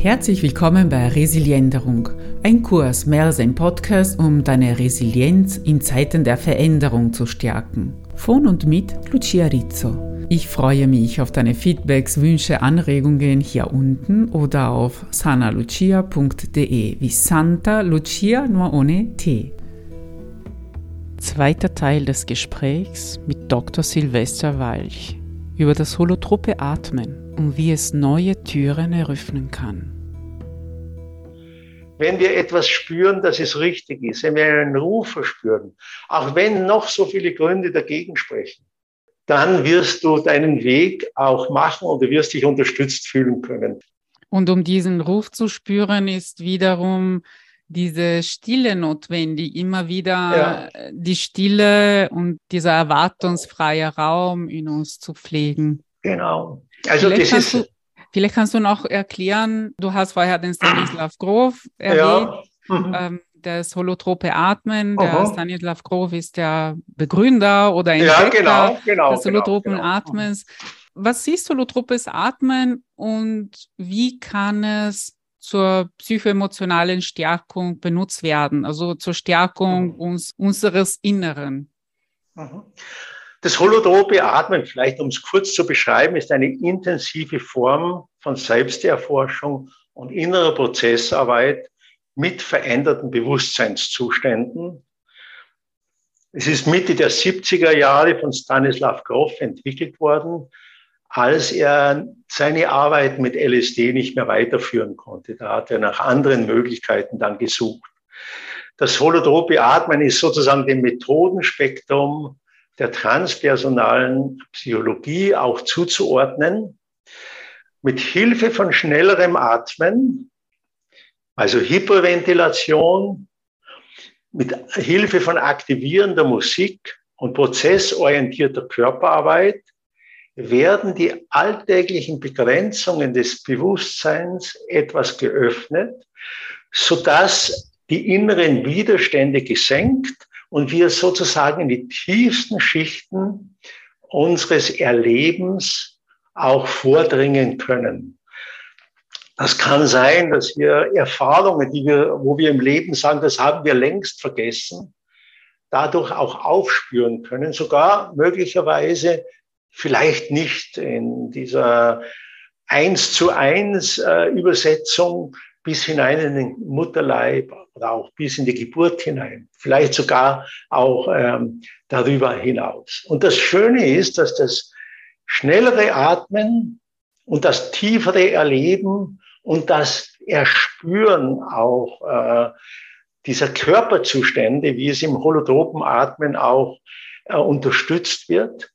Herzlich willkommen bei Resilienderung, ein Kurs mehr als ein Podcast, um deine Resilienz in Zeiten der Veränderung zu stärken. Von und mit Lucia Rizzo. Ich freue mich auf deine Feedbacks, Wünsche, Anregungen hier unten oder auf sanalucia.de wie Santa Lucia nur ohne T. Zweiter Teil des Gesprächs mit Dr. Silvester Walch über das holotrope Atmen und wie es neue Türen eröffnen kann. Wenn wir etwas spüren, dass es richtig ist, wenn wir einen Ruf verspüren, auch wenn noch so viele Gründe dagegen sprechen, dann wirst du deinen Weg auch machen und du wirst dich unterstützt fühlen können. Und um diesen Ruf zu spüren, ist wiederum diese Stille notwendig, immer wieder ja. die Stille und dieser erwartungsfreie Raum in uns zu pflegen. Genau. Also vielleicht das ist. Du, vielleicht kannst du noch erklären, du hast vorher den Stanislav Grof erwähnt. Ja. Mhm. Ähm, das holotrope Atmen. Der Aha. Stanislav Grof ist der Begründer oder Entdecker ja, genau, genau, des holotropen genau, genau. Atmens. Was ist holotropes Atmen und wie kann es zur psychoemotionalen Stärkung benutzt werden, also zur Stärkung mhm. uns, unseres Inneren? Mhm. Das holotrope Atmen, vielleicht um es kurz zu beschreiben, ist eine intensive Form von Selbsterforschung und innerer Prozessarbeit mit veränderten Bewusstseinszuständen. Es ist Mitte der 70er Jahre von Stanislav Grof entwickelt worden, als er seine Arbeit mit LSD nicht mehr weiterführen konnte. Da hat er nach anderen Möglichkeiten dann gesucht. Das holotrope Atmen ist sozusagen dem Methodenspektrum der transpersonalen Psychologie auch zuzuordnen. Mit Hilfe von schnellerem Atmen, also Hyperventilation, mit Hilfe von aktivierender Musik und prozessorientierter Körperarbeit werden die alltäglichen Begrenzungen des Bewusstseins etwas geöffnet, sodass die inneren Widerstände gesenkt und wir sozusagen in die tiefsten Schichten unseres Erlebens auch vordringen können. Das kann sein, dass wir Erfahrungen, die wir, wo wir im Leben sagen, das haben wir längst vergessen, dadurch auch aufspüren können, sogar möglicherweise vielleicht nicht in dieser eins zu eins äh, Übersetzung bis hinein in den Mutterleib oder auch bis in die Geburt hinein, vielleicht sogar auch ähm, darüber hinaus. Und das Schöne ist, dass das schnellere Atmen und das tiefere Erleben und das Erspüren auch äh, dieser Körperzustände, wie es im holotropen Atmen auch äh, unterstützt wird,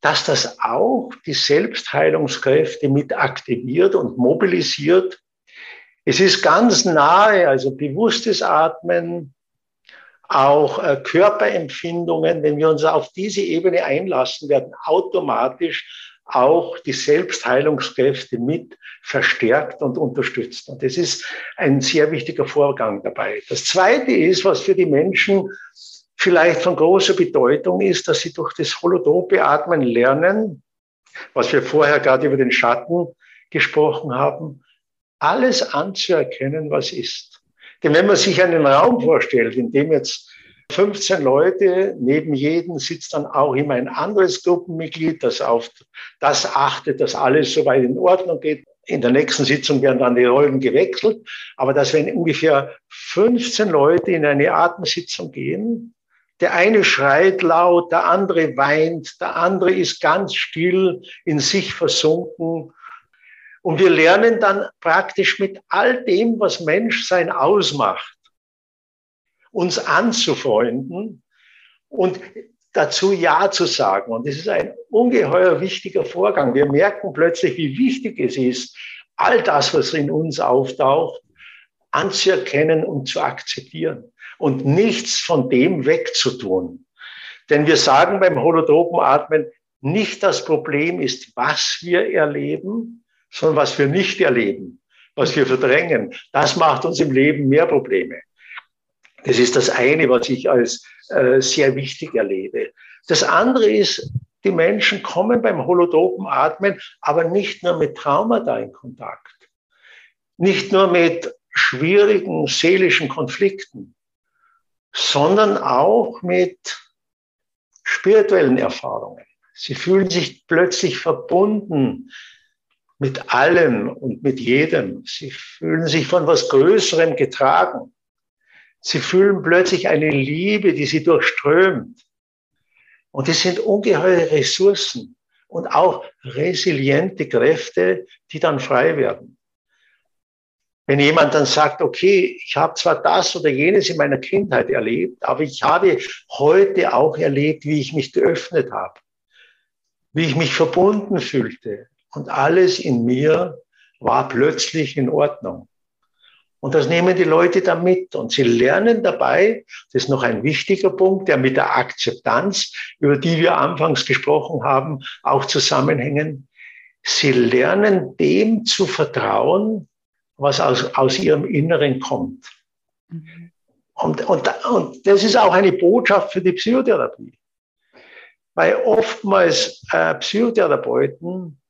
dass das auch die Selbstheilungskräfte mit aktiviert und mobilisiert es ist ganz nahe, also bewusstes Atmen, auch äh, Körperempfindungen, wenn wir uns auf diese Ebene einlassen, werden automatisch auch die Selbstheilungskräfte mit verstärkt und unterstützt. Und das ist ein sehr wichtiger Vorgang dabei. Das Zweite ist, was für die Menschen vielleicht von großer Bedeutung ist, dass sie durch das holotrope Atmen lernen, was wir vorher gerade über den Schatten gesprochen haben, alles anzuerkennen, was ist. Denn wenn man sich einen Raum vorstellt, in dem jetzt 15 Leute, neben jedem sitzt dann auch immer ein anderes Gruppenmitglied, das auf das achtet, dass alles soweit in Ordnung geht. In der nächsten Sitzung werden dann die Rollen gewechselt. Aber dass wenn ungefähr 15 Leute in eine Atemsitzung gehen, der eine schreit laut, der andere weint, der andere ist ganz still, in sich versunken, und wir lernen dann praktisch mit all dem, was Menschsein ausmacht, uns anzufreunden und dazu Ja zu sagen. Und das ist ein ungeheuer wichtiger Vorgang. Wir merken plötzlich, wie wichtig es ist, all das, was in uns auftaucht, anzuerkennen und zu akzeptieren und nichts von dem wegzutun. Denn wir sagen beim holotropen Atmen, nicht das Problem ist, was wir erleben, sondern was wir nicht erleben, was wir verdrängen. Das macht uns im Leben mehr Probleme. Das ist das eine, was ich als äh, sehr wichtig erlebe. Das andere ist, die Menschen kommen beim holotropen Atmen aber nicht nur mit Traumata in Kontakt. nicht nur mit schwierigen seelischen Konflikten, sondern auch mit spirituellen Erfahrungen. Sie fühlen sich plötzlich verbunden mit allem und mit jedem. Sie fühlen sich von was Größerem getragen. Sie fühlen plötzlich eine Liebe, die sie durchströmt. Und es sind ungeheure Ressourcen und auch resiliente Kräfte, die dann frei werden. Wenn jemand dann sagt, okay, ich habe zwar das oder jenes in meiner Kindheit erlebt, aber ich habe heute auch erlebt, wie ich mich geöffnet habe, wie ich mich verbunden fühlte und alles in mir war plötzlich in Ordnung. Und das nehmen die Leute dann mit und sie lernen dabei, das ist noch ein wichtiger Punkt, der mit der Akzeptanz, über die wir anfangs gesprochen haben, auch zusammenhängen. Sie lernen dem zu vertrauen, was aus, aus ihrem Inneren kommt. Mhm. Und, und, und das ist auch eine Botschaft für die Psychotherapie. Weil oftmals äh, Psychotherapeuten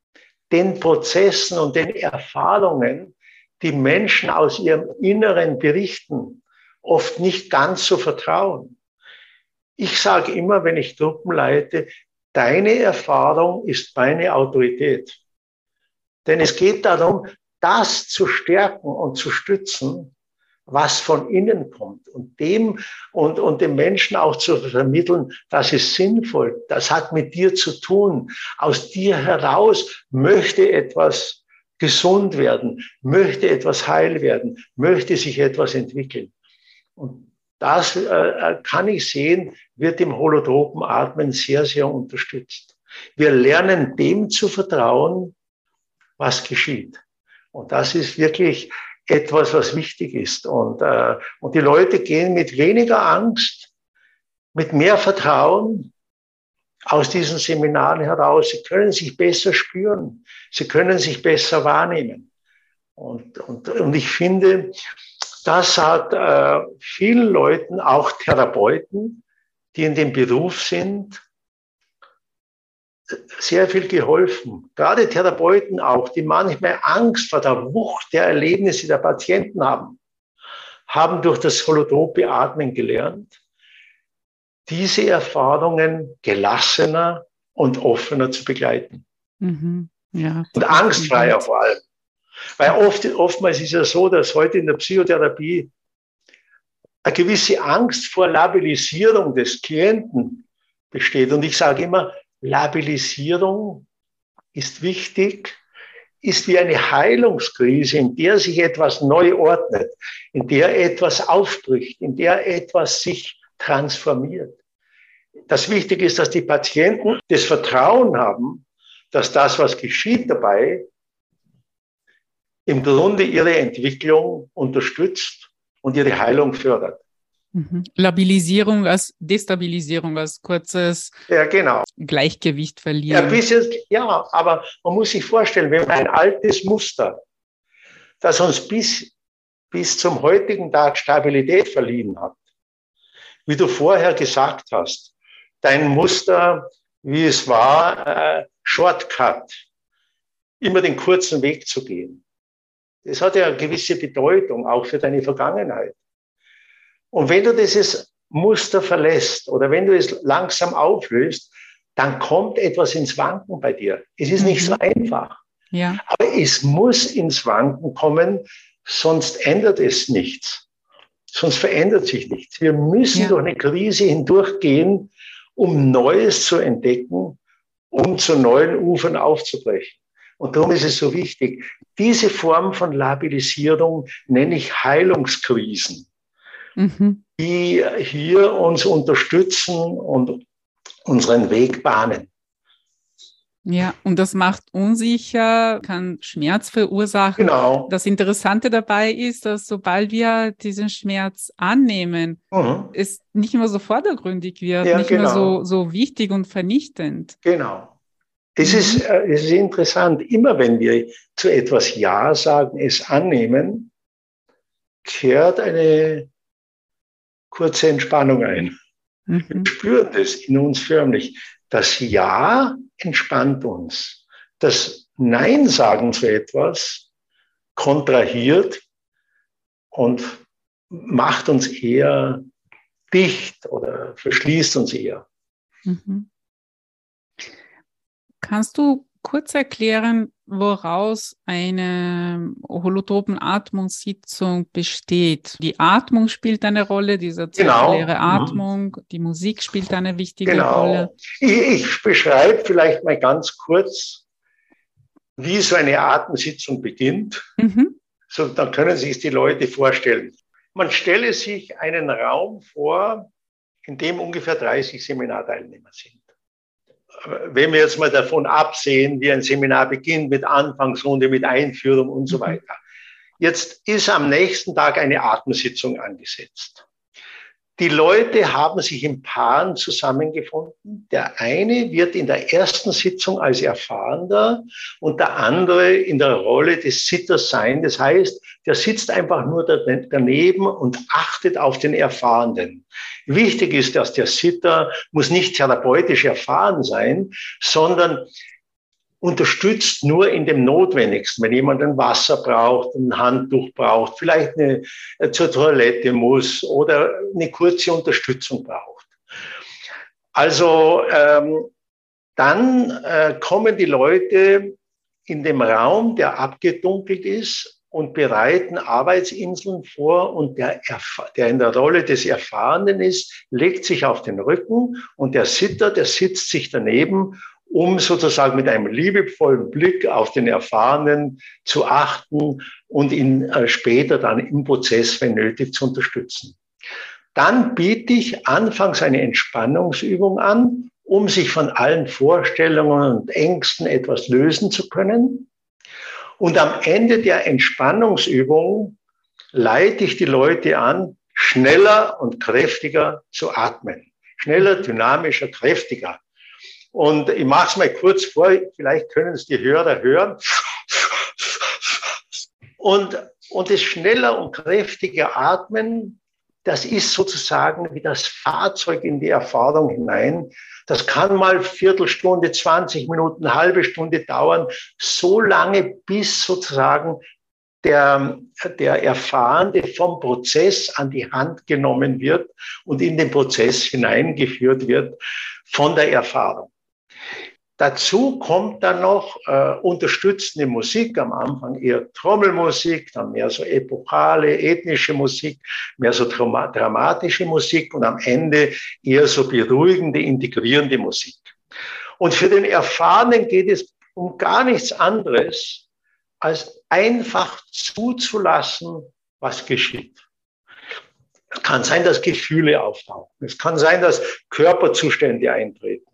den Prozessen und den Erfahrungen, die Menschen aus ihrem Inneren berichten, oft nicht ganz so vertrauen. Ich sage immer, wenn ich Truppen leite, deine Erfahrung ist meine Autorität. Denn es geht darum, das zu stärken und zu stützen, was von innen kommt und dem und, und dem Menschen auch zu vermitteln, das ist sinnvoll, das hat mit dir zu tun. Aus dir heraus möchte etwas gesund werden, möchte etwas heil werden, möchte sich etwas entwickeln. Und das äh, äh kann ich sehen, wird im holotropen Atmen sehr, sehr unterstützt. Wir lernen dem zu vertrauen, was geschieht. Und das ist wirklich etwas, was wichtig ist. Und, äh, und die Leute gehen mit weniger Angst, mit mehr Vertrauen aus diesen Seminaren heraus. Sie können sich besser spüren. Sie können sich besser wahrnehmen. Und, und, und ich finde, das hat äh, vielen Leuten, auch Therapeuten, die in dem Beruf sind, sehr viel geholfen. Gerade Therapeuten auch, die manchmal Angst vor der Wucht der Erlebnisse der Patienten haben, haben durch das holotrope Atmen gelernt, diese Erfahrungen gelassener und offener zu begleiten. Mhm. Ja, und angstfreier vor allem. Weil oft, oftmals ist es so, dass heute in der Psychotherapie eine gewisse Angst vor Labilisierung des Klienten besteht. Und ich sage immer, Labilisierung ist wichtig, ist wie eine Heilungskrise, in der sich etwas neu ordnet, in der etwas aufbricht, in der etwas sich transformiert. Das Wichtige ist, dass die Patienten das Vertrauen haben, dass das, was geschieht dabei, im Grunde ihre Entwicklung unterstützt und ihre Heilung fördert. Mhm. Labilisierung als Destabilisierung, als kurzes ja, genau. Gleichgewicht verlieren. Ja, bisschen, ja, aber man muss sich vorstellen, wenn ein altes Muster, das uns bis, bis zum heutigen Tag Stabilität verliehen hat, wie du vorher gesagt hast, dein Muster, wie es war, äh, Shortcut, immer den kurzen Weg zu gehen. Das hat ja eine gewisse Bedeutung, auch für deine Vergangenheit. Und wenn du dieses Muster verlässt oder wenn du es langsam auflöst, dann kommt etwas ins Wanken bei dir. Es ist nicht so mhm. einfach. Ja. Aber es muss ins Wanken kommen, sonst ändert es nichts. Sonst verändert sich nichts. Wir müssen ja. durch eine Krise hindurchgehen, um Neues zu entdecken, um zu neuen Ufern aufzubrechen. Und darum ist es so wichtig. Diese Form von Labilisierung nenne ich Heilungskrisen mhm. die hier uns unterstützen und unseren Weg bahnen. Ja, und das macht unsicher, kann Schmerz verursachen. Genau. Das Interessante dabei ist, dass sobald wir diesen Schmerz annehmen, mhm. es nicht immer so vordergründig wird, ja, nicht genau. immer so, so wichtig und vernichtend. Genau. Es ist, mhm. äh, es ist interessant, immer wenn wir zu etwas Ja sagen, es annehmen, kehrt eine kurze Entspannung ein. Mhm. Wir spüren das in uns förmlich. Das Ja entspannt uns. Das Nein sagen zu etwas kontrahiert und macht uns eher dicht oder verschließt uns eher. Mhm. Kannst du kurz erklären, woraus eine Holotropenatmungssitzung besteht? Die Atmung spielt eine Rolle, diese genau. zirkuläre genau. Atmung, die Musik spielt eine wichtige genau. Rolle. Ich, ich beschreibe vielleicht mal ganz kurz, wie so eine Atemsitzung beginnt. Mhm. So, dann können sich die Leute vorstellen. Man stelle sich einen Raum vor, in dem ungefähr 30 Seminarteilnehmer sind wenn wir jetzt mal davon absehen, wie ein Seminar beginnt mit Anfangsrunde, mit Einführung und so mhm. weiter. Jetzt ist am nächsten Tag eine Atemsitzung angesetzt. Die Leute haben sich in Paaren zusammengefunden. Der eine wird in der ersten Sitzung als Erfahrender und der andere in der Rolle des Sitters sein. Das heißt, der sitzt einfach nur daneben und achtet auf den Erfahrenen. Wichtig ist, dass der Sitter muss nicht therapeutisch erfahren sein, sondern unterstützt nur in dem Notwendigsten. Wenn jemand ein Wasser braucht, ein Handtuch braucht, vielleicht eine, äh, zur Toilette muss oder eine kurze Unterstützung braucht. Also ähm, dann äh, kommen die Leute in dem Raum, der abgedunkelt ist, und bereiten Arbeitsinseln vor und der, der in der Rolle des Erfahrenen ist, legt sich auf den Rücken und der Sitter, der sitzt sich daneben um sozusagen mit einem liebevollen Blick auf den Erfahrenen zu achten und ihn äh, später dann im Prozess, wenn nötig, zu unterstützen. Dann biete ich anfangs eine Entspannungsübung an, um sich von allen Vorstellungen und Ängsten etwas lösen zu können. Und am Ende der Entspannungsübung leite ich die Leute an, schneller und kräftiger zu atmen. Schneller, dynamischer, kräftiger. Und ich mache es mal kurz vor, vielleicht können es die Hörer hören. Und, und das schneller und kräftige Atmen, das ist sozusagen wie das Fahrzeug in die Erfahrung hinein. Das kann mal Viertelstunde, 20 Minuten, halbe Stunde dauern, so lange, bis sozusagen der, der Erfahrende vom Prozess an die Hand genommen wird und in den Prozess hineingeführt wird von der Erfahrung. Dazu kommt dann noch äh, unterstützende Musik, am Anfang eher Trommelmusik, dann mehr so epochale, ethnische Musik, mehr so dramatische Musik und am Ende eher so beruhigende, integrierende Musik. Und für den Erfahrenen geht es um gar nichts anderes, als einfach zuzulassen, was geschieht. Es kann sein, dass Gefühle auftauchen. Es kann sein, dass Körperzustände eintreten.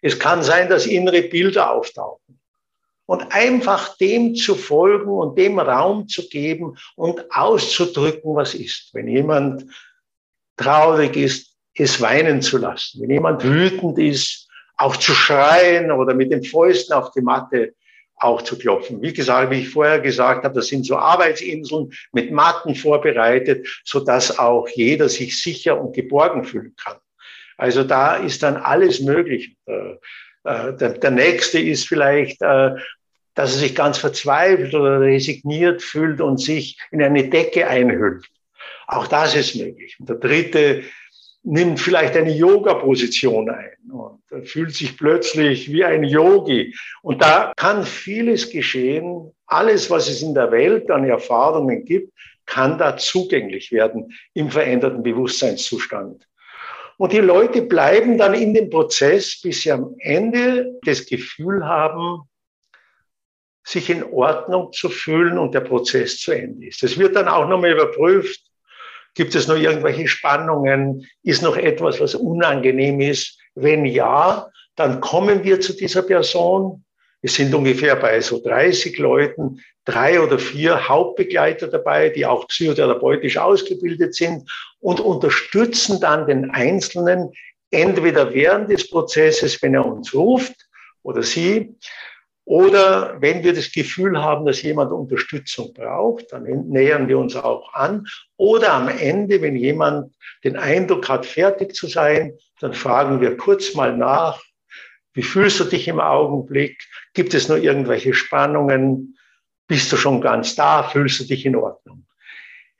Es kann sein, dass innere Bilder auftauchen. Und einfach dem zu folgen und dem Raum zu geben und auszudrücken, was ist. Wenn jemand traurig ist, es weinen zu lassen. Wenn jemand wütend ist, auch zu schreien oder mit den Fäusten auf die Matte auch zu klopfen. Wie gesagt, wie ich vorher gesagt habe, das sind so Arbeitsinseln mit Matten vorbereitet, so dass auch jeder sich sicher und geborgen fühlen kann. Also da ist dann alles möglich. Äh, äh, der, nächste ist vielleicht, äh, dass er sich ganz verzweifelt oder resigniert fühlt und sich in eine Decke einhüllt. Auch das ist möglich. Und der dritte nimmt vielleicht eine Yoga-Position ein und fühlt sich plötzlich wie ein Yogi. Und da kann vieles geschehen. Alles, was es in der Welt an Erfahrungen gibt, kann da zugänglich werden im veränderten Bewusstseinszustand. Und die Leute bleiben dann in dem Prozess, bis sie am Ende das Gefühl haben, sich in Ordnung zu fühlen und der Prozess zu Ende ist. Das wird dann auch nochmal überprüft. Gibt es noch irgendwelche Spannungen? Ist noch etwas, was unangenehm ist? Wenn ja, dann kommen wir zu dieser Person. Es sind ungefähr bei so 30 Leuten drei oder vier Hauptbegleiter dabei, die auch psychotherapeutisch ausgebildet sind und unterstützen dann den Einzelnen entweder während des Prozesses, wenn er uns ruft oder sie, oder wenn wir das Gefühl haben, dass jemand Unterstützung braucht, dann nähern wir uns auch an. Oder am Ende, wenn jemand den Eindruck hat, fertig zu sein, dann fragen wir kurz mal nach, wie fühlst du dich im Augenblick? Gibt es nur irgendwelche Spannungen? bist du schon ganz da, fühlst du dich in Ordnung.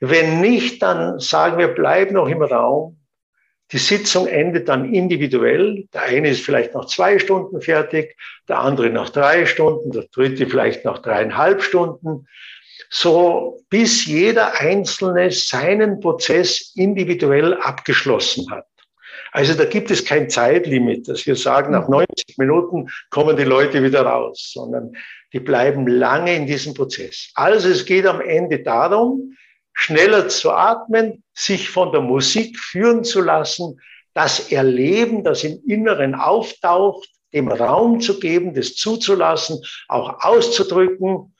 Wenn nicht, dann sagen wir, bleib noch im Raum. Die Sitzung endet dann individuell. Der eine ist vielleicht nach zwei Stunden fertig, der andere nach drei Stunden, der dritte vielleicht nach dreieinhalb Stunden. So bis jeder Einzelne seinen Prozess individuell abgeschlossen hat. Also da gibt es kein Zeitlimit, dass wir sagen, nach 90 Minuten kommen die Leute wieder raus, sondern die bleiben lange in diesem Prozess. Also es geht am Ende darum, schneller zu atmen, sich von der Musik führen zu lassen, das Erleben, das im Inneren auftaucht, dem Raum zu geben, das zuzulassen, auch auszudrücken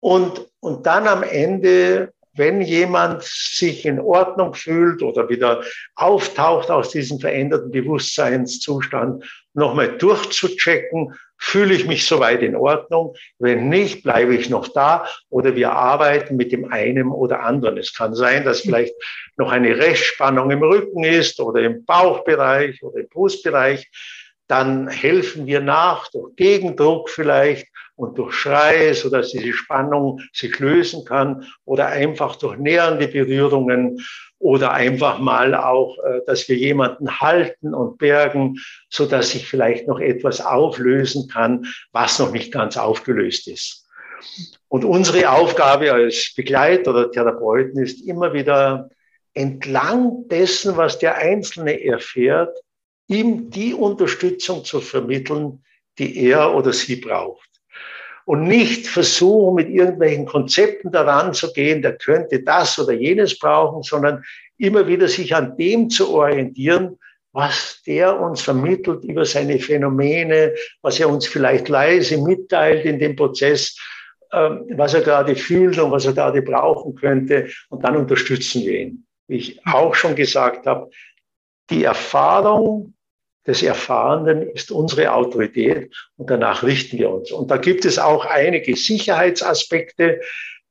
und, und dann am Ende wenn jemand sich in Ordnung fühlt oder wieder auftaucht aus diesem veränderten Bewusstseinszustand, nochmal durchzuchecken, fühle ich mich soweit in Ordnung? Wenn nicht, bleibe ich noch da oder wir arbeiten mit dem einen oder anderen. Es kann sein, dass vielleicht noch eine Restspannung im Rücken ist oder im Bauchbereich oder im Brustbereich. Dann helfen wir nach durch Gegendruck vielleicht und durch Schreie, sodass diese Spannung sich lösen kann oder einfach durch nähernde Berührungen oder einfach mal auch, äh, dass wir jemanden halten und bergen, sodass sich vielleicht noch etwas auflösen kann, was noch nicht ganz aufgelöst ist. Und unsere Aufgabe als Begleiter oder Therapeuten ist immer wieder entlang dessen, was der Einzelne erfährt, ihm die Unterstützung zu vermitteln, die er oder sie braucht und nicht versuchen, mit irgendwelchen Konzepten daran zu gehen, der könnte das oder jenes brauchen, sondern immer wieder sich an dem zu orientieren, was der uns vermittelt über seine Phänomene, was er uns vielleicht leise mitteilt in dem Prozess, ähm, was er gerade fühlt und was er gerade brauchen könnte. Und dann unterstützen wir ihn. Wie ich auch schon gesagt habe, die Erfahrung des Erfahrenen ist unsere Autorität und danach richten wir uns. Und da gibt es auch einige Sicherheitsaspekte,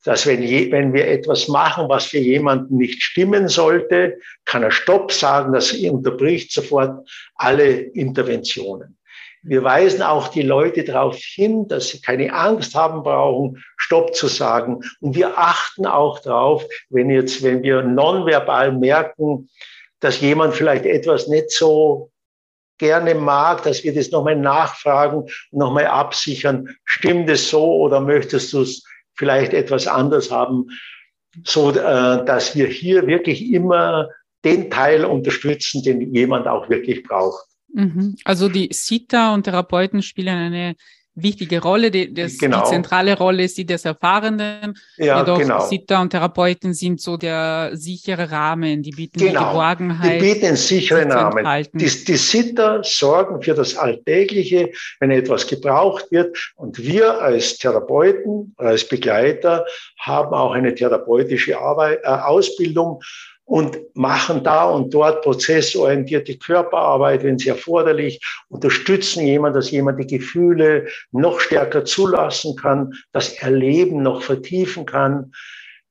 dass wenn, je, wenn wir etwas machen, was für jemanden nicht stimmen sollte, kann er Stopp sagen, das unterbricht sofort alle Interventionen. Wir weisen auch die Leute darauf hin, dass sie keine Angst haben brauchen, Stopp zu sagen. Und wir achten auch darauf, wenn jetzt, wenn wir nonverbal merken, dass jemand vielleicht etwas nicht so gerne mag, dass wir das nochmal nachfragen nochmal absichern. Stimmt es so oder möchtest du es vielleicht etwas anders haben? So, äh, dass wir hier wirklich immer den Teil unterstützen, den jemand auch wirklich braucht. Mhm. Also die Sita und Therapeuten spielen eine wichtige Rolle. Die, das, genau. die zentrale Rolle ist die des Erfahrenen. Ja, Jedoch genau. Sitter und Therapeuten sind so der sichere Rahmen. Die bieten genau. die Geborgenheit. Die bieten einen sicheren Rahmen. Die, die Sitter sorgen für das Alltägliche, wenn etwas gebraucht wird. Und wir als Therapeuten, als Begleiter haben auch eine therapeutische Arbeit, äh, Ausbildung und machen da und dort prozessorientierte Körperarbeit, wenn sie erforderlich, unterstützen jemand, dass jemand die Gefühle noch stärker zulassen kann, das Erleben noch vertiefen kann,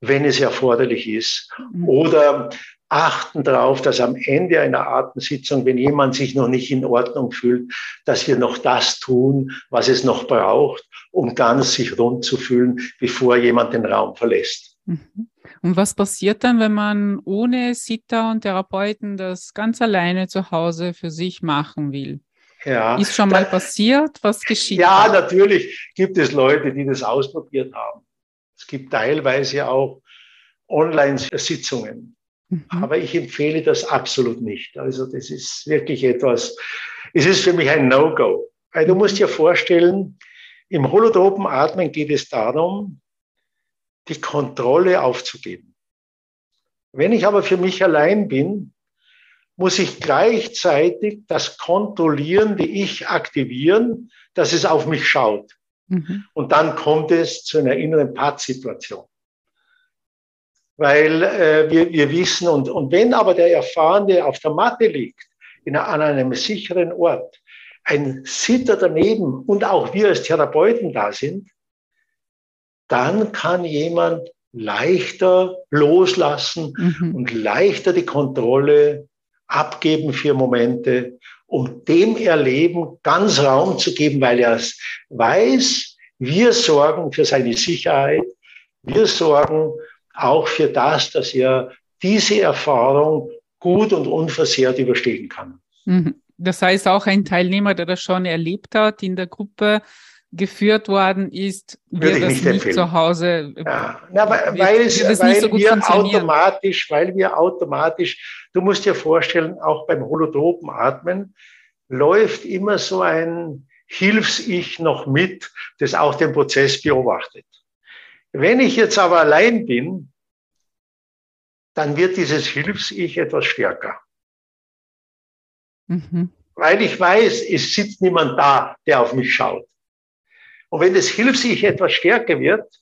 wenn es erforderlich ist. Mhm. Oder achten darauf, dass am Ende einer Atemsitzung, wenn jemand sich noch nicht in Ordnung fühlt, dass wir noch das tun, was es noch braucht, um ganz sich rund zu fühlen, bevor jemand den Raum verlässt. Mhm. Und was passiert dann, wenn man ohne Sitter und Therapeuten das ganz alleine zu Hause für sich machen will? Ja. Ist schon mal passiert? Was geschieht? Ja, da? natürlich gibt es Leute, die das ausprobiert haben. Es gibt teilweise auch Online-Sitzungen. Mhm. Aber ich empfehle das absolut nicht. Also das ist wirklich etwas, es ist für mich ein No-Go. Weil du musst dir vorstellen, im holotropen Atmen geht es darum, die Kontrolle aufzugeben. Wenn ich aber für mich allein bin, muss ich gleichzeitig das Kontrollierende Ich aktivieren, dass es auf mich schaut. Mhm. Und dann kommt es zu einer inneren Pattsituation. Weil äh, wir, wir wissen, und, und wenn aber der Erfahrene auf der Matte liegt, in, an einem sicheren Ort, ein Sitter daneben und auch wir als Therapeuten da sind, dann kann jemand leichter loslassen mhm. und leichter die Kontrolle abgeben für Momente, um dem Erleben ganz Raum zu geben, weil er es weiß, Wir sorgen für seine Sicherheit. Wir sorgen auch für das, dass er diese Erfahrung gut und unversehrt überstehen kann. Mhm. Das heißt, auch ein Teilnehmer, der das schon erlebt hat in der Gruppe, geführt worden ist, wird das nicht, nicht zu Hause. Ja. Na, weil, weil, es, weil so wir automatisch, weil wir automatisch, du musst dir vorstellen, auch beim holotropen Atmen läuft immer so ein Hilfs-Ich noch mit, das auch den Prozess beobachtet. Wenn ich jetzt aber allein bin, dann wird dieses Hilfs-Ich etwas stärker. Mhm. Weil ich weiß, es sitzt niemand da, der auf mich schaut. Und wenn das Hilfs-Ich etwas stärker wird,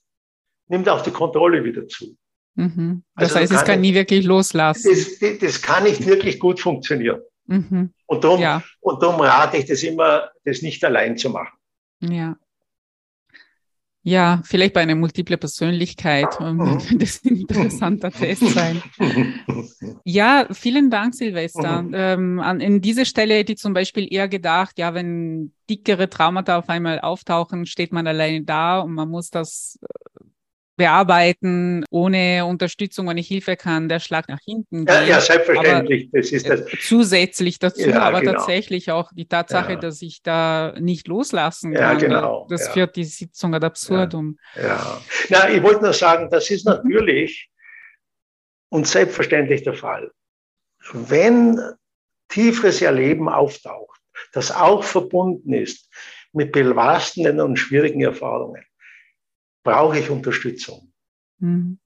nimmt auch die Kontrolle wieder zu. Mhm. Das also heißt, es kann, kann nie wirklich loslassen. Das, das, kann nicht wirklich gut funktionieren. Mhm. Und, darum, ja. und darum rate ich das immer, das nicht allein zu machen. Ja. Ja, vielleicht bei einer multiple Persönlichkeit mhm. könnte das ein interessanter Test sein. Ja, vielen Dank, Silvester. Mhm. Ähm, an, in dieser Stelle hätte ich zum Beispiel eher gedacht, ja, wenn dickere Traumata auf einmal auftauchen, steht man alleine da und man muss das bearbeiten. Ohne Unterstützung, ohne Hilfe kann der Schlag nach hinten gehen. Ja, ja selbstverständlich. Aber das ist das. Zusätzlich dazu, ja, aber genau. tatsächlich auch die Tatsache, ja. dass ich da nicht loslassen kann. Ja, genau. Das führt die Sitzung ad absurdum. Ja. Na, ich wollte nur sagen, das ist natürlich und selbstverständlich der Fall. Wenn tieferes Erleben auftaucht, das auch verbunden ist mit belastenden und schwierigen Erfahrungen, brauche ich Unterstützung. Mhm.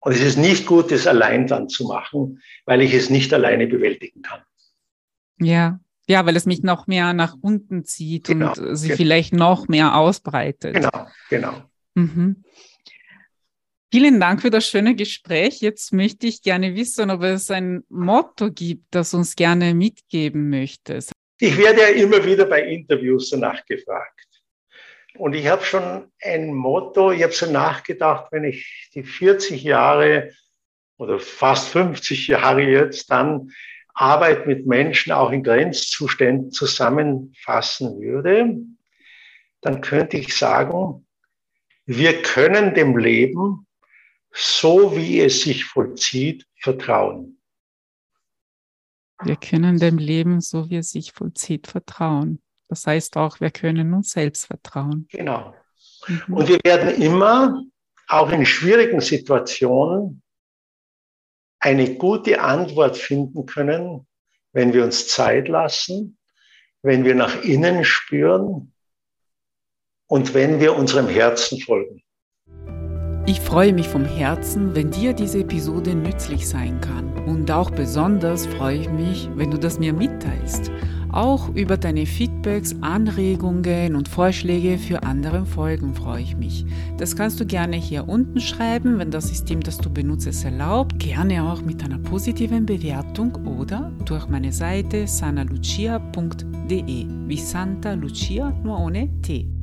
Und es ist nicht gut, das allein dann zu machen, weil ich es nicht alleine bewältigen kann. Ja, ja, weil es mich noch mehr nach unten zieht genau, und sie genau. vielleicht noch mehr ausbreitet. Genau, genau. Mhm. Vielen Dank für das schöne Gespräch. Jetzt möchte ich gerne wissen, ob es ein Motto gibt, das uns gerne mitgeben möchtest. Ich werde ja immer wieder bei Interviews danach gefragt. Und ich habe schon ein Motto, ich habe so nachgedacht, wenn ich die 40 Jahre oder fast 50 Jahre jetzt dann Arbeit mit Menschen auch in Grenzzuständen zusammenfassen würde, dann könnte ich sagen, wir können dem Leben, so wie es sich vollzieht, vertrauen. Wir können dem Leben, so wie es sich vollzieht, vertrauen. Das heißt auch, wir können uns selbst vertrauen. Genau. Mhm. Und wir werden immer, auch in schwierigen Situationen, eine gute Antwort finden können, wenn wir uns Zeit lassen, wenn wir nach innen spüren und wenn wir unserem Herzen folgen. Ich freue mich vom Herzen, wenn dir diese Episode nützlich sein kann. Und auch besonders freue ich mich, wenn du das mir mitteilst. Auch über deine Feedbacks, Anregungen und Vorschläge für andere Folgen freue ich mich. Das kannst du gerne hier unten schreiben, wenn das System, das du benutzt, es erlaubt. Gerne auch mit einer positiven Bewertung oder durch meine Seite sanalucia.de wie Santa Lucia nur ohne T.